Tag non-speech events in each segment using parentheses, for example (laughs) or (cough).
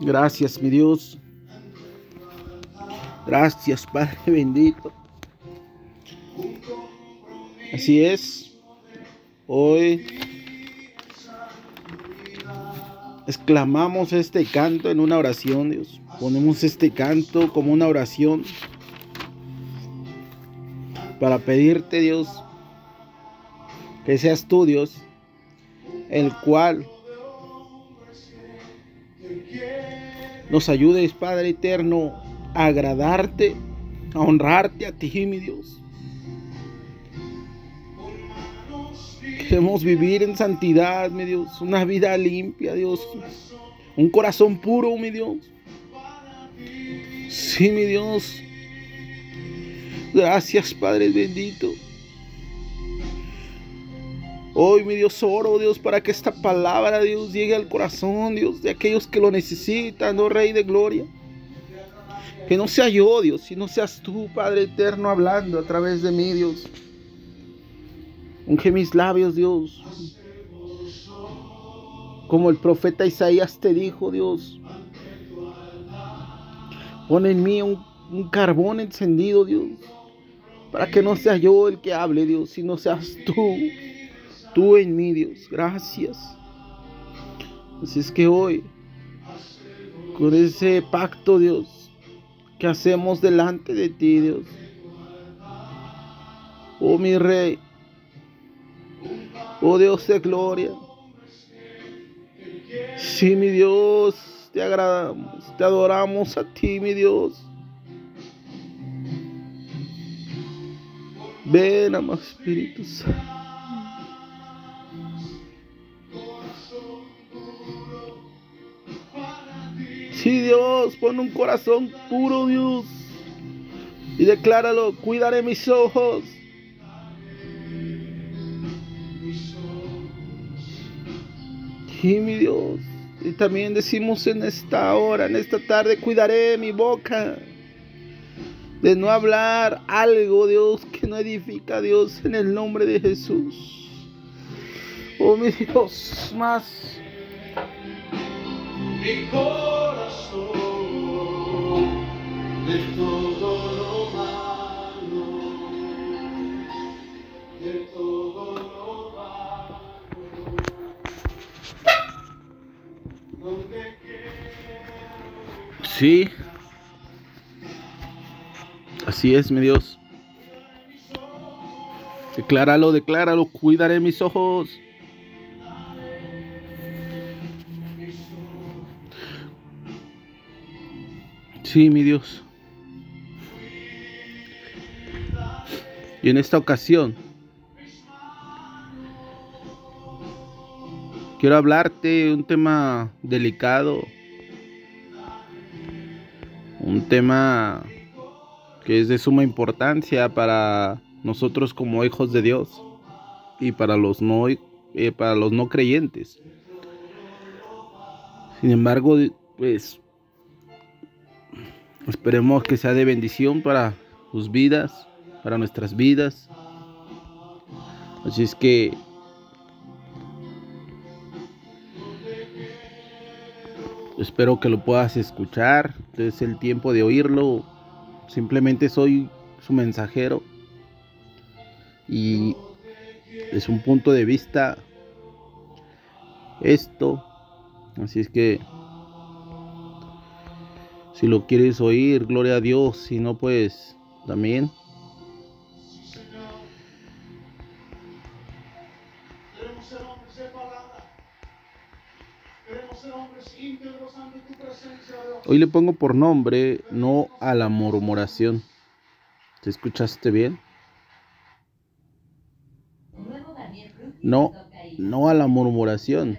Gracias, mi Dios. Gracias, Padre (laughs) bendito. Así es. Hoy exclamamos este canto en una oración, Dios. Ponemos este canto como una oración para pedirte, Dios, que seas tú, Dios, el cual nos ayudes, Padre eterno, a agradarte, a honrarte a ti, mi Dios. Queremos vivir en santidad, mi Dios, una vida limpia, Dios, un corazón puro, mi Dios. Sí, mi Dios. Gracias, Padre bendito. Hoy, mi Dios, oro, Dios, para que esta palabra, Dios, llegue al corazón, Dios, de aquellos que lo necesitan, oh Rey de Gloria. Que no sea yo, Dios, sino seas tú, Padre eterno, hablando a través de mí, Dios. Unge mis labios, Dios. Como el profeta Isaías te dijo, Dios. Pon en mí un, un carbón encendido, Dios. Para que no sea yo el que hable, Dios, sino seas tú tú en mí, Dios. Gracias. Así es que hoy, con ese pacto, Dios, que hacemos delante de ti, Dios. Oh mi Rey. Oh Dios de gloria. Sí, mi Dios, te agradamos, te adoramos a ti, mi Dios. Ven, amado Espíritu Santo. Sí, Dios, pon un corazón puro, Dios. Y decláralo, cuidaré mis ojos. Sí, mi Dios. Y también decimos en esta hora, en esta tarde, cuidaré mi boca. De no hablar algo, Dios, que no edifica, Dios, en el nombre de Jesús. Oh, mi Dios, más mi corazón de todo lo malo, de todo lo malo, donde Sí, así es, mi Dios. Decláralo, decláralo, cuidaré mis ojos. Sí, mi Dios. Y en esta ocasión quiero hablarte un tema delicado, un tema que es de suma importancia para nosotros como hijos de Dios y para los no eh, para los no creyentes. Sin embargo, pues Esperemos que sea de bendición para sus vidas, para nuestras vidas. Así es que espero que lo puedas escuchar. Es el tiempo de oírlo. Simplemente soy su mensajero. Y es un punto de vista esto. Así es que si lo quieres oír, gloria a Dios. Si no, pues también. Hoy le pongo por nombre no a la murmuración. ¿Te escuchaste bien? No, no a la murmuración.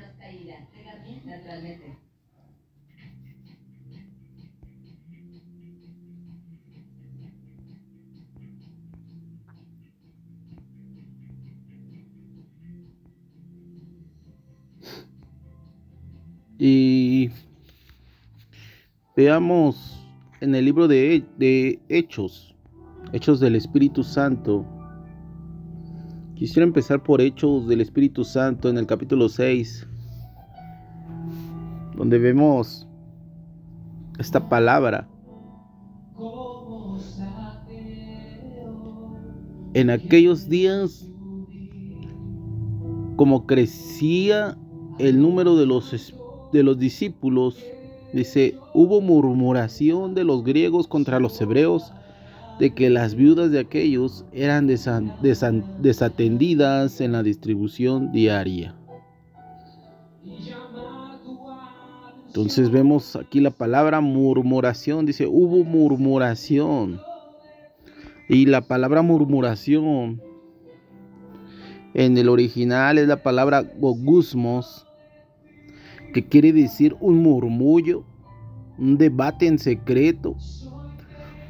Y veamos en el libro de, de, Hechos, Hechos del Espíritu Santo. Quisiera empezar por Hechos del Espíritu Santo en el capítulo 6, donde vemos esta palabra. En aquellos días, como crecía el número de los, de los discípulos, dice, hubo murmuración de los griegos contra los hebreos de que las viudas de aquellos eran desatendidas en la distribución diaria. Entonces vemos aquí la palabra murmuración, dice, hubo murmuración. Y la palabra murmuración en el original es la palabra gogusmos, que quiere decir un murmullo, un debate en secreto,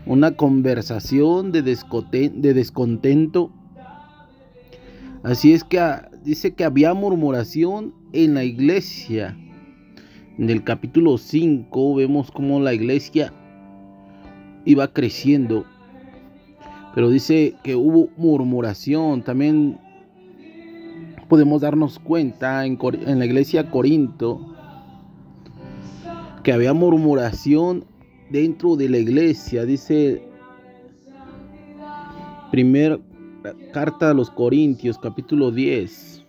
una conversación de, de descontento. Así es que ah, dice que había murmuración en la iglesia. En el capítulo 5 vemos cómo la iglesia iba creciendo pero dice que hubo murmuración. También podemos darnos cuenta en, la iglesia Corinto que había murmuración dentro de la iglesia. Dice primer carta a los Corintios, capítulo 10.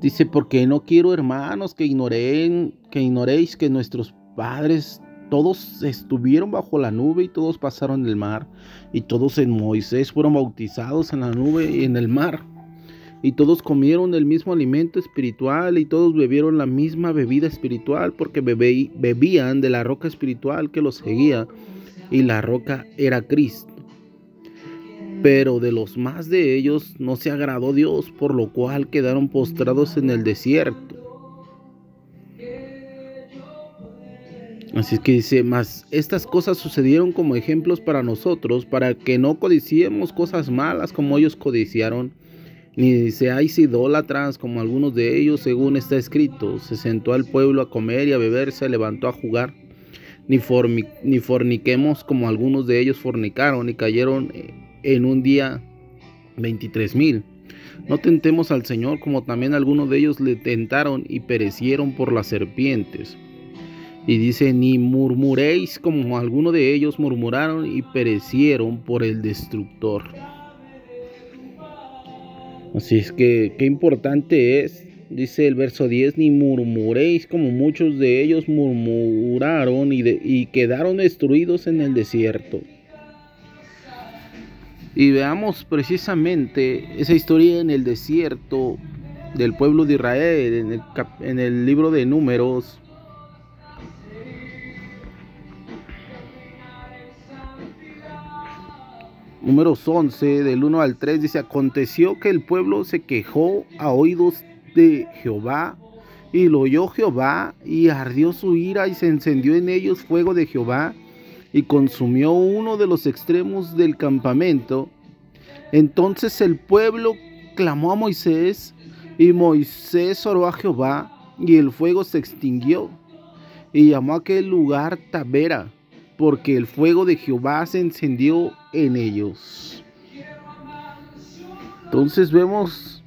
Dice, porque no quiero, hermanos, que ignoren, que ignoréis que nuestros padres todos estuvieron bajo la nube y todos pasaron el mar. Y todos en Moisés fueron bautizados en la nube y en el mar. Y todos comieron el mismo alimento espiritual y todos bebieron la misma bebida espiritual porque bebían de la roca espiritual que los seguía. Y la roca era Cristo. Pero de los más de ellos no se agradó Dios, por lo cual quedaron postrados en el desierto. Así que dice, más estas cosas sucedieron como ejemplos para nosotros, para que no codiciemos cosas malas como ellos codiciaron, ni seáis idólatras como algunos de ellos, según está escrito. Se sentó al pueblo a comer y a beber, se levantó a jugar. Ni, ni forniquemos como algunos de ellos fornicaron y cayeron en un día veintitrés mil. No tentemos al Señor como también algunos de ellos le tentaron y perecieron por las serpientes. Y dice, ni murmuréis como algunos de ellos murmuraron y perecieron por el destructor. Así es que qué importante es, dice el verso 10, ni murmuréis como muchos de ellos murmuraron y, y quedaron destruidos en el desierto. Y veamos precisamente esa historia en el desierto del pueblo de Israel, en el, en el libro de números, números 11, del 1 al 3, dice, aconteció que el pueblo se quejó a oídos de Jehová, y lo oyó Jehová, y ardió su ira, y se encendió en ellos fuego de Jehová, y consumió uno de los extremos del campamento. Entonces el pueblo clamó a Moisés, y Moisés oró a Jehová, y el fuego se extinguió, y llamó a aquel lugar Tabera porque el fuego de Jehová se encendió en ellos. Entonces vemos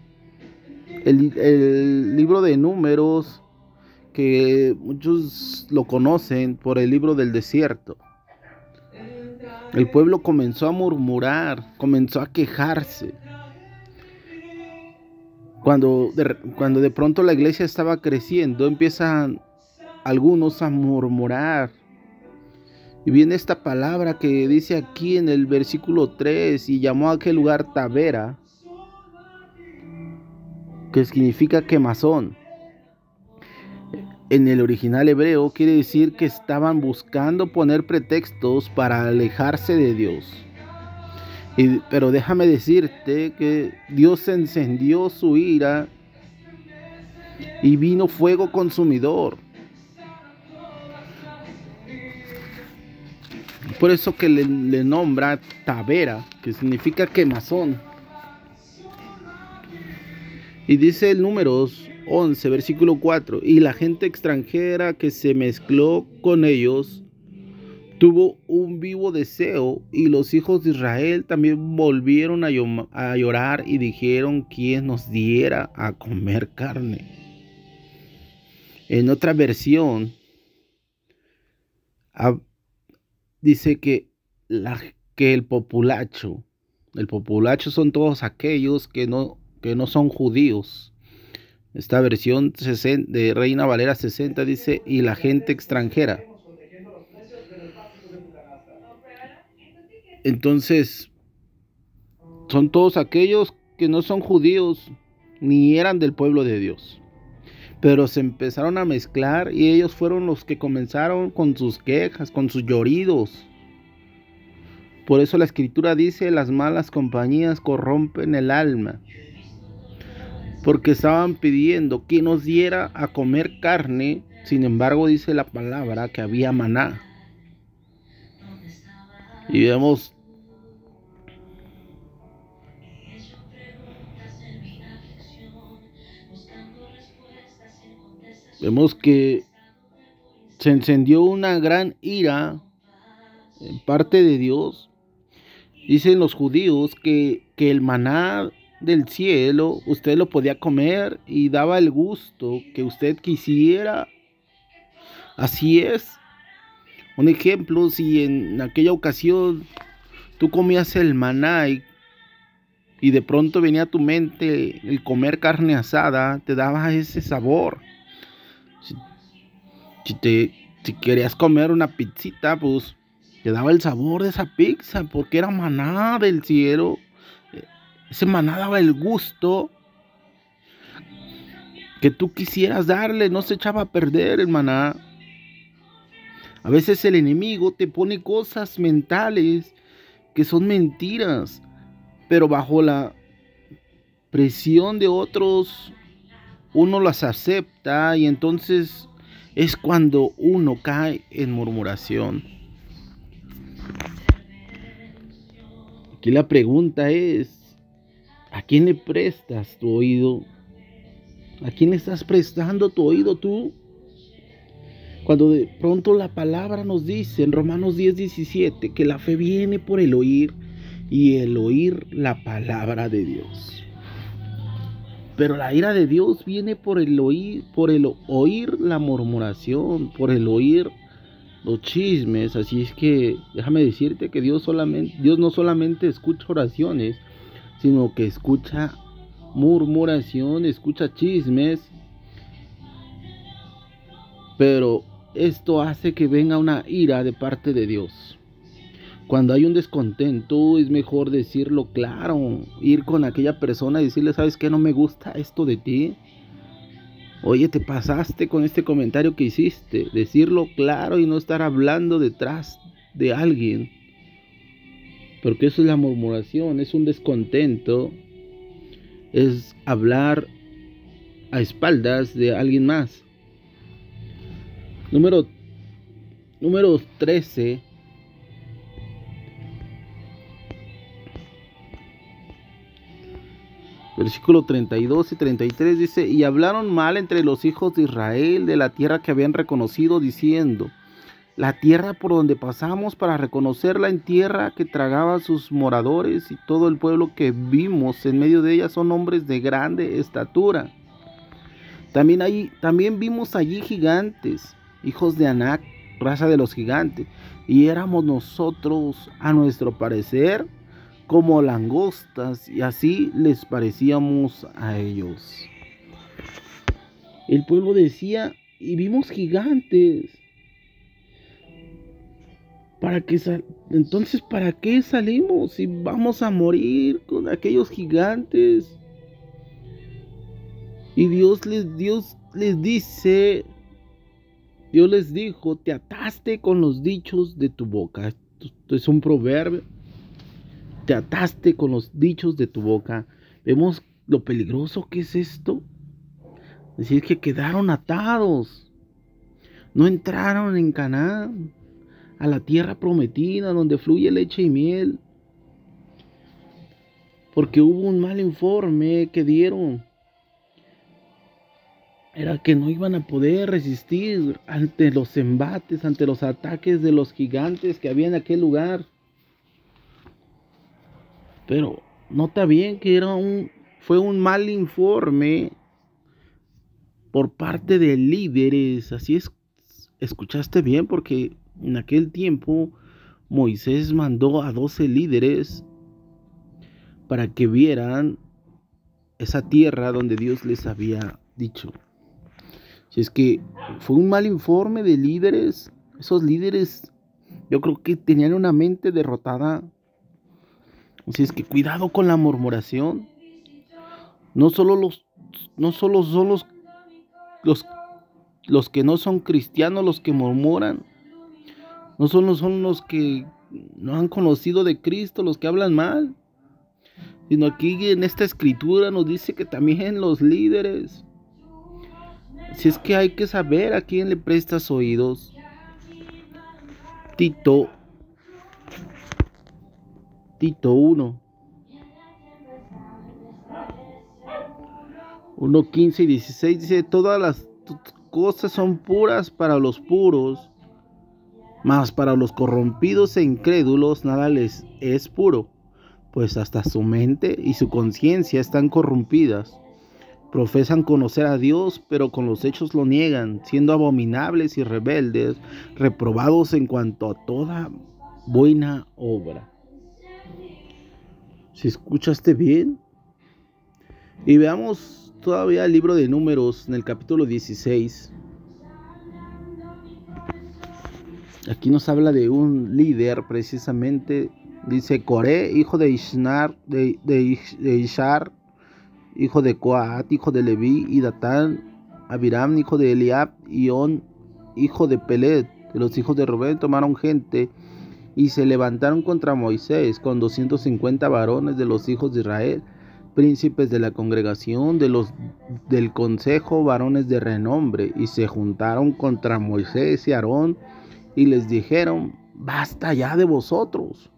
el, libro de números que muchos lo conocen por el libro del desierto. El pueblo comenzó a murmurar, comenzó a quejarse. Cuando de, cuando de pronto la iglesia estaba creciendo, empiezan algunos a murmurar, y viene esta palabra que dice aquí en el versículo 3 y llamó a aquel lugar Tavera, que significa quemazón. En el original hebreo quiere decir que estaban buscando poner pretextos para alejarse de Dios. pero déjame decirte que Dios encendió su ira y vino fuego consumidor. Por eso que le, nombra Tavera, que significa quemazón. Y dice el números 11, versículo 4, y la gente extranjera que se mezcló con ellos tuvo un vivo deseo y los hijos de Israel también volvieron a, a llorar y dijeron quién nos diera a comer carne. En otra versión, dice que, que el populacho, el populacho son todos aquellos que no, que no son judíos. Esta versión de Reina Valera 60 dice, y la gente extranjera. Entonces, son todos aquellos que no son judíos ni eran del pueblo de Dios. Pero se empezaron a mezclar y ellos fueron los que comenzaron con sus quejas, con sus lloridos. Por eso la escritura dice, las malas compañías corrompen el alma. Porque estaban pidiendo que nos diera a comer carne, sin embargo dice la palabra que había maná. Y vemos vemos que se encendió una gran ira en parte de Dios. Dicen los judíos que, que el maná del cielo usted lo podía comer y daba el gusto que usted quisiera. Así es. Un ejemplo, si en aquella ocasión tú comías el maná y, y de pronto venía a tu mente el comer carne asada, te daba ese sabor. Si, te, si querías comer una pizzita, pues te daba el sabor de esa pizza, porque era maná del cielo. Ese maná daba el gusto que tú quisieras darle, no se echaba a perder el maná. A veces el enemigo te pone cosas mentales que son mentiras, pero bajo la presión de otros uno las acepta y entonces es cuando uno cae en murmuración. Aquí la pregunta es, ¿a quién le prestas tu oído? ¿A quién le estás prestando tu oído tú? Cuando de pronto la palabra nos dice en Romanos 10, 17 que la fe viene por el oír y el oír la palabra de Dios. Pero la ira de Dios viene por el oír, por el oír la murmuración, por el oír los chismes. Así es que déjame decirte que Dios Dios no solamente escucha oraciones, sino que escucha murmuración, escucha chismes. Pero esto hace que venga una ira de parte de Dios. Cuando hay un descontento es mejor decirlo claro, ir con aquella persona y decirle, ¿sabes qué? No me gusta esto de ti. Oye, te pasaste con este comentario que hiciste. Decirlo claro y no estar hablando detrás de alguien. Porque eso es la murmuración, es un descontento. Es hablar a espaldas de alguien más. Número, número 13 Versículo 32 y 33 dice, y hablaron mal entre los hijos de Israel de la tierra que habían reconocido, diciendo, la tierra por donde pasamos para reconocerla en tierra que tragaba sus moradores y todo el pueblo que vimos en medio de ella son hombres de grande estatura. También, también vimos allí gigantes, hijos de Anac, raza de los gigantes, y éramos nosotros, a nuestro parecer, como langostas y así les parecíamos a ellos. El pueblo decía, y vimos gigantes. ¿Para qué Entonces, ¿para qué salimos si vamos a morir con aquellos gigantes? Y Dios les, Dios les dice, Dios les dijo, te ataste con los dichos de tu boca. Esto es un proverbio te ataste con los dichos de tu boca. Vemos lo peligroso que es esto. Es decir, que quedaron atados. No entraron en Canaán, a la tierra prometida donde fluye leche y miel. Porque hubo un mal informe que dieron. Era que no iban a poder resistir ante los embates, ante los ataques de los gigantes que había en aquel lugar. Pero nota bien que era un, fue un mal informe por parte de líderes. Así es, escuchaste bien porque en aquel tiempo Moisés mandó a doce líderes para que vieran esa tierra donde Dios les había dicho. Si es que fue un mal informe de líderes, esos líderes yo creo que tenían una mente derrotada. Si es que cuidado con la murmuración. No solo los no solo son los, los, los que no son cristianos los que murmuran. No solo son los que no han conocido de Cristo los que hablan mal. Sino aquí en esta escritura nos dice que también los líderes. Si es que hay que saber a quién le prestas oídos. Tito. Tito 1. 1, 15 y 16 dice, todas las cosas son puras para los puros, mas para los corrompidos e incrédulos nada les es puro pues hasta su mente y su conciencia están corrompidas. Profesan conocer a Dios, pero con los hechos lo niegan, siendo abominables y rebeldes, reprobados en cuanto a toda buena obra. Si escuchaste bien, y veamos todavía el libro de números en el capítulo 16. Aquí nos habla de un líder precisamente. Dice Coré, hijo de Ishnar, de, Ishar, hijo de Coat, hijo de Leví, y Datán, Abiram, hijo de Eliab, y On, hijo de Pelet, de los hijos de Rubén, tomaron gente y se levantaron contra Moisés con 250 varones de los hijos de Israel, príncipes de la congregación, de los del consejo, varones de renombre, y se juntaron contra Moisés y Aarón y les dijeron, basta ya de vosotros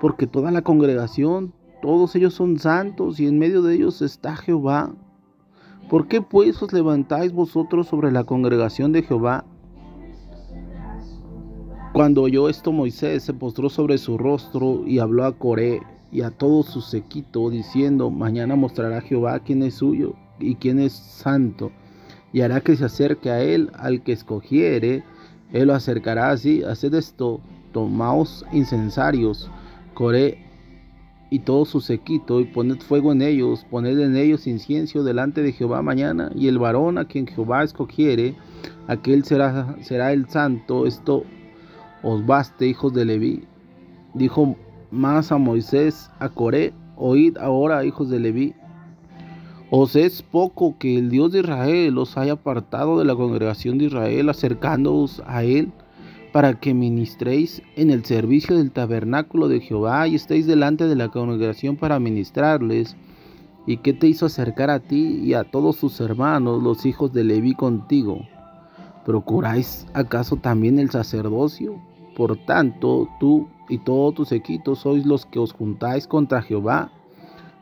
porque toda la congregación, todos ellos son santos y en medio de ellos está Jehová. ¿Por qué pues os levantáis vosotros sobre la congregación de Jehová? Cuando oyó esto Moisés se postró sobre su rostro y habló a Coré y a todo su sequito, diciendo, mañana mostrará Jehová quién es suyo y quién es santo, y hará que se acerque a él al que escogiere, él lo acercará así, haced esto, tomaos incensarios, Coré y todo su sequito, y poned fuego en ellos, poned en ellos incienso delante de Jehová mañana, y el varón a quien Jehová escogiere, aquel será, será el santo, esto os baste, hijos de Leví. Dijo más a Moisés, a Coré, oíd ahora, hijos de Leví. ¿Os es poco que el Dios de Israel os haya apartado de la congregación de Israel, acercándoos a él? para que ministréis en el servicio del tabernáculo de Jehová y estéis delante de la congregación para ministrarles. ¿Y qué te hizo acercar a ti y a todos sus hermanos, los hijos de Leví contigo? ¿Procuráis acaso también el sacerdocio? Por tanto, tú y todos tus equitos sois los que os juntáis contra Jehová.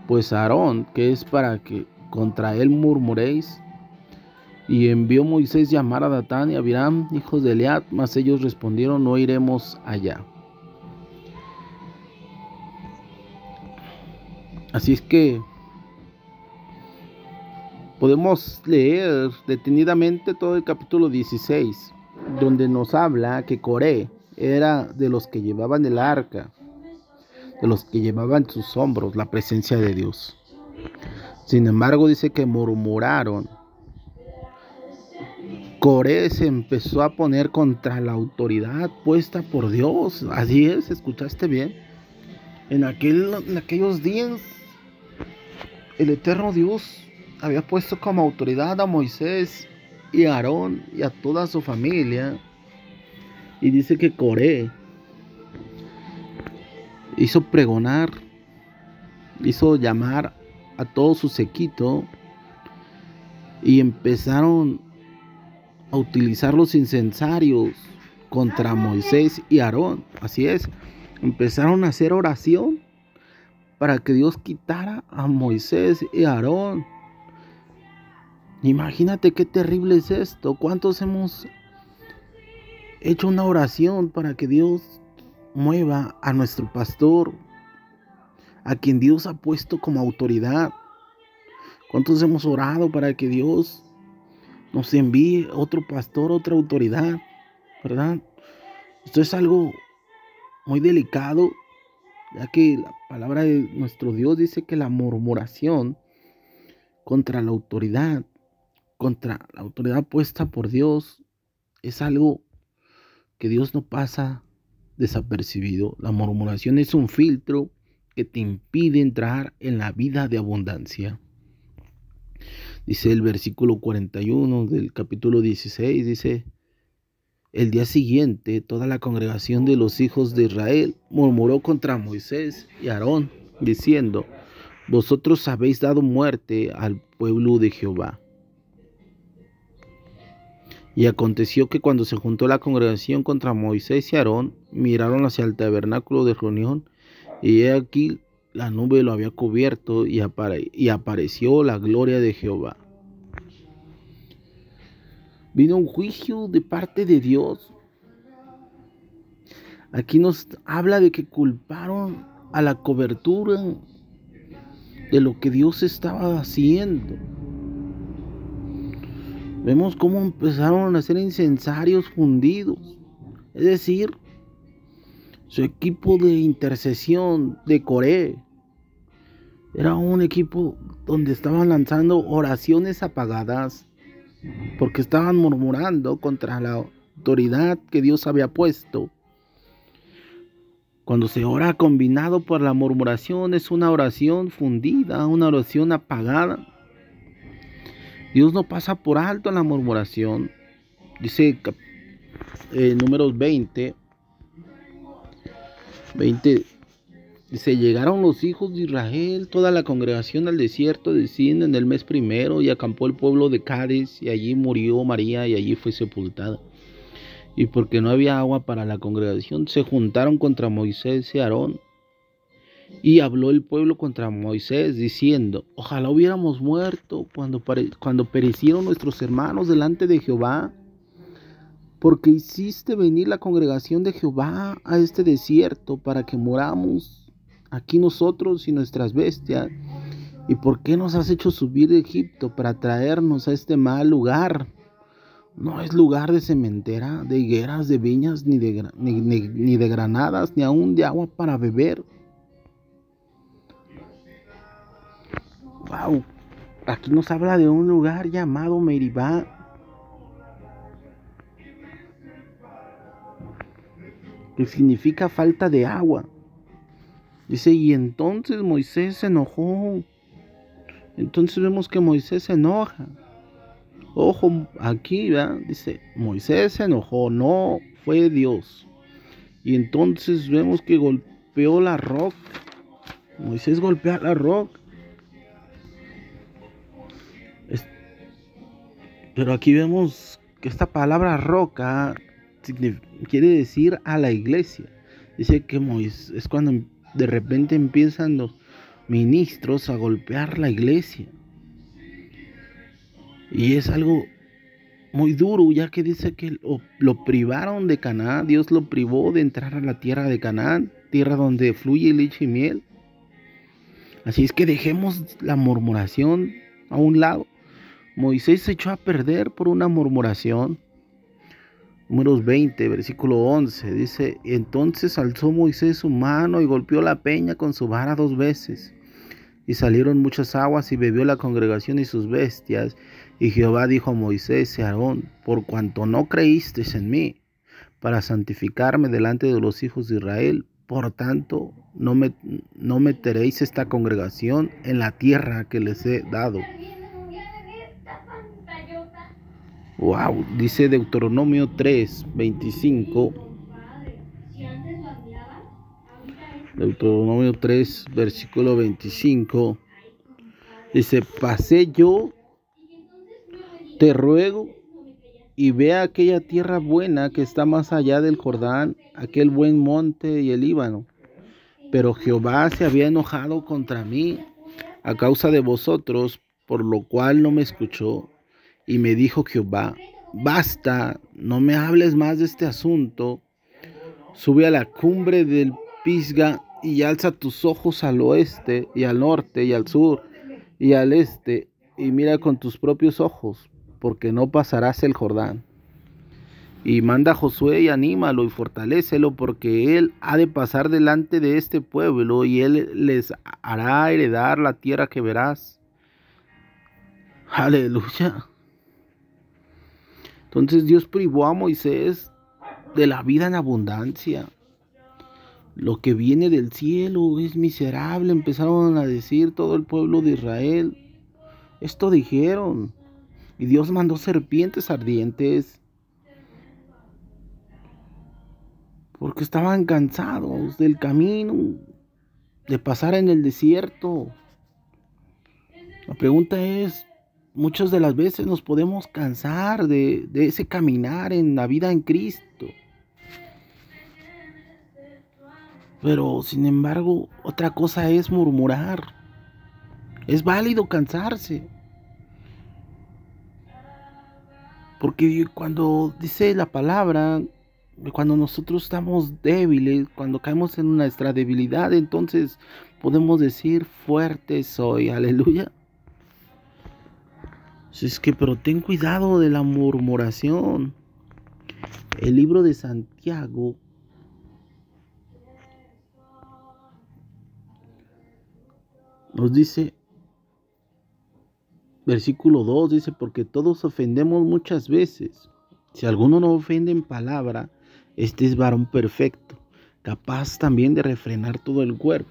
Pues Aarón, que es para que contra él murmuréis, y envió Moisés llamar a Datán y a Abiram, hijos de Eliad, mas ellos respondieron, no iremos allá. Así es que podemos leer detenidamente todo el capítulo 16, donde nos habla que Coré era de los que llevaban el arca, de los que llevaban sus hombros la presencia de Dios. Sin embargo, dice que murmuraron Coré se empezó a poner contra la autoridad puesta por Dios. Así es, escuchaste bien. En, aquel, en aquellos días, el eterno Dios había puesto como autoridad a Moisés y a Aarón y a toda su familia. Y dice que Coré hizo pregonar, hizo llamar a todo su sequito y empezaron a utilizar los incensarios contra Moisés y Aarón. Así es, empezaron a hacer oración para que Dios quitara a Moisés y a Aarón. Imagínate qué terrible es esto. ¿Cuántos hemos hecho una oración para que Dios mueva a nuestro pastor, a quien Dios ha puesto como autoridad? ¿Cuántos hemos orado para que Dios nos envíe otro pastor, otra autoridad, ¿verdad? Esto es algo muy delicado, ya que la palabra de nuestro Dios dice que la murmuración contra la autoridad, contra la autoridad puesta por Dios, es algo que Dios no pasa desapercibido. La murmuración es un filtro que te impide entrar en la vida de abundancia. Dice el versículo 41 del capítulo 16, dice, el día siguiente toda la congregación de los hijos de Israel murmuró contra Moisés y Aarón, diciendo, vosotros habéis dado muerte al pueblo de Jehová. Y aconteció que cuando se juntó la congregación contra Moisés y Aarón, miraron hacia el tabernáculo de reunión, y he aquí la nube lo había cubierto y, y apareció la gloria de Jehová. Vino un juicio de parte de Dios. Aquí nos habla de que culparon a la cobertura de lo que Dios estaba haciendo. Vemos cómo empezaron a ser incensarios fundidos. Es decir, su equipo de intercesión de Coré era un equipo donde estaban lanzando oraciones apagadas porque estaban murmurando contra la autoridad que Dios había puesto. Cuando se ora combinado por la murmuración es una oración fundida, una oración apagada. Dios no pasa por alto la murmuración. Dice eh, números 20. 20. Dice, llegaron los hijos de Israel, toda la congregación al desierto de Sin en el mes primero y acampó el pueblo de Cádiz y allí murió María y allí fue sepultada. Y porque no había agua para la congregación, se juntaron contra Moisés y Aarón y habló el pueblo contra Moisés diciendo, ojalá hubiéramos muerto cuando, cuando perecieron nuestros hermanos delante de Jehová, porque hiciste venir la congregación de Jehová a este desierto para que moramos aquí nosotros y nuestras bestias. ¿Y por qué nos has hecho subir de Egipto para traernos a este mal lugar? No es lugar de cementera, de higueras, de viñas, ni de, ni de granadas, ni aún de agua para beber. Wow, aquí nos habla de un lugar llamado Meribá. Que significa falta de agua. Dice, y entonces Moisés se enojó. Entonces vemos que Moisés se enoja. Ojo, aquí, ¿verdad? Dice, Moisés se enojó, no fue Dios. Y entonces vemos que golpeó la roca. Moisés golpea la roca. Pero aquí vemos que esta palabra roca quiere decir a la iglesia. Dice que Moisés, es cuando de repente empiezan los ministros a golpear la iglesia. Y es algo muy duro, ya que dice que lo, lo, privaron de Canaán, Dios lo privó de entrar a la tierra de Canaán, tierra donde fluye leche y miel. Así es que dejemos la murmuración a un lado Moisés se echó a perder por una murmuración. Números 20, versículo 11, dice, entonces alzó Moisés su mano y golpeó la peña con su vara dos veces. Y salieron muchas aguas y bebió la congregación y sus bestias. Y Jehová dijo a Moisés y a Aarón, por cuanto no creísteis en mí, para santificarme delante de los hijos de Israel, por tanto, no, me, no meteréis esta congregación en la tierra que les he dado. Wow, dice Deuteronomio 3, 25. Deuteronomio 3, versículo 25. Dice, pasé yo, te ruego, y vea aquella tierra buena que está más allá del Jordán, aquel buen monte y el Líbano. Pero Jehová se había enojado contra mí a causa de vosotros, por lo cual no me escuchó y me dijo Jehová, basta, no me hables más de este asunto. Sube a la cumbre del Pisga y alza tus ojos al oeste y al norte y al sur y al este y mira con tus propios ojos. porque no pasarás el Jordán. Y manda a Josué y anímalo y fortalécelo, porque él ha de pasar delante de este pueblo y él les hará heredar la tierra que verás. Aleluya. Entonces Dios privó a Moisés de la vida en abundancia. Lo que viene del cielo es miserable, empezaron a decir todo el pueblo de Israel. Esto dijeron. Y Dios mandó serpientes ardientes. Porque estaban cansados del camino, de pasar en el desierto. La pregunta es, muchas de las veces nos podemos cansar de, de ese caminar en la vida en Cristo. Pero sin embargo, otra cosa es murmurar. Es válido cansarse. Porque cuando dice la palabra, cuando nosotros estamos débiles, cuando caemos en nuestra debilidad, entonces podemos decir fuerte soy, aleluya. Es que, pero ten cuidado de la murmuración. El libro de Santiago Nos dice, versículo 2 dice, porque todos ofendemos muchas veces. Si alguno no ofende en palabra, este es varón perfecto, capaz también de refrenar todo el cuerpo.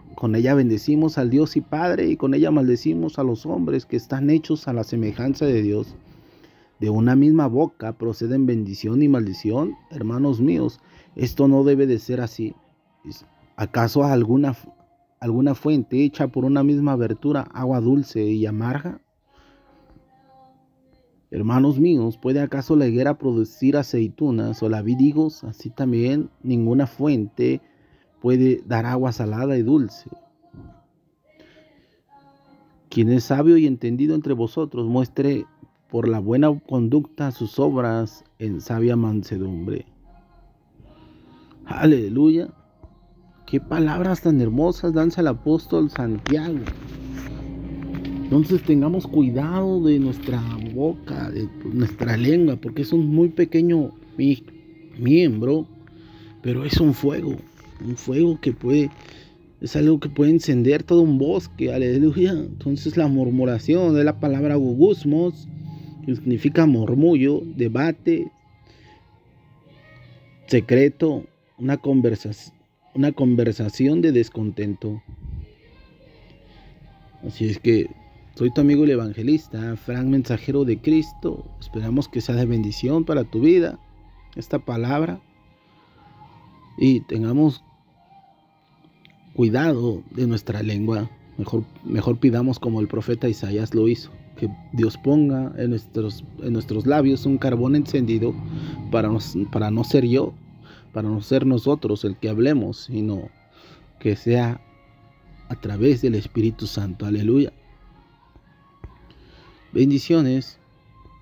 Con ella bendecimos al Dios y Padre y con ella maldecimos a los hombres que están hechos a la semejanza de Dios. De una misma boca proceden bendición y maldición. Hermanos míos, esto no debe de ser así. ¿Acaso alguna, alguna fuente hecha por una misma abertura, agua dulce y amarga? Hermanos míos, ¿puede acaso la higuera producir aceitunas o la vid Así también ninguna fuente puede dar agua salada y dulce. Quien es sabio y entendido entre vosotros, muestre por la buena conducta sus obras en sabia mansedumbre. Aleluya. Qué palabras tan hermosas danza el apóstol Santiago. Entonces tengamos cuidado de nuestra boca, de nuestra lengua, porque es un muy pequeño miembro, pero es un fuego, un fuego que puede, es algo que puede encender todo un bosque, aleluya. Entonces la murmuración de la palabra gugusmos que significa murmullo, debate, secreto, una conversación, una conversación de descontento. Así es que soy tu amigo el evangelista, Frank Mensajero de Cristo. Esperamos que sea de bendición para tu vida esta palabra y tengamos cuidado de nuestra lengua. Mejor, mejor pidamos como el profeta Isaías lo hizo que Dios ponga en nuestros, en nuestros labios un carbón encendido para, para no ser yo, para no ser nosotros el que hablemos, sino que sea a través del Espíritu Santo. Aleluya. Bendiciones.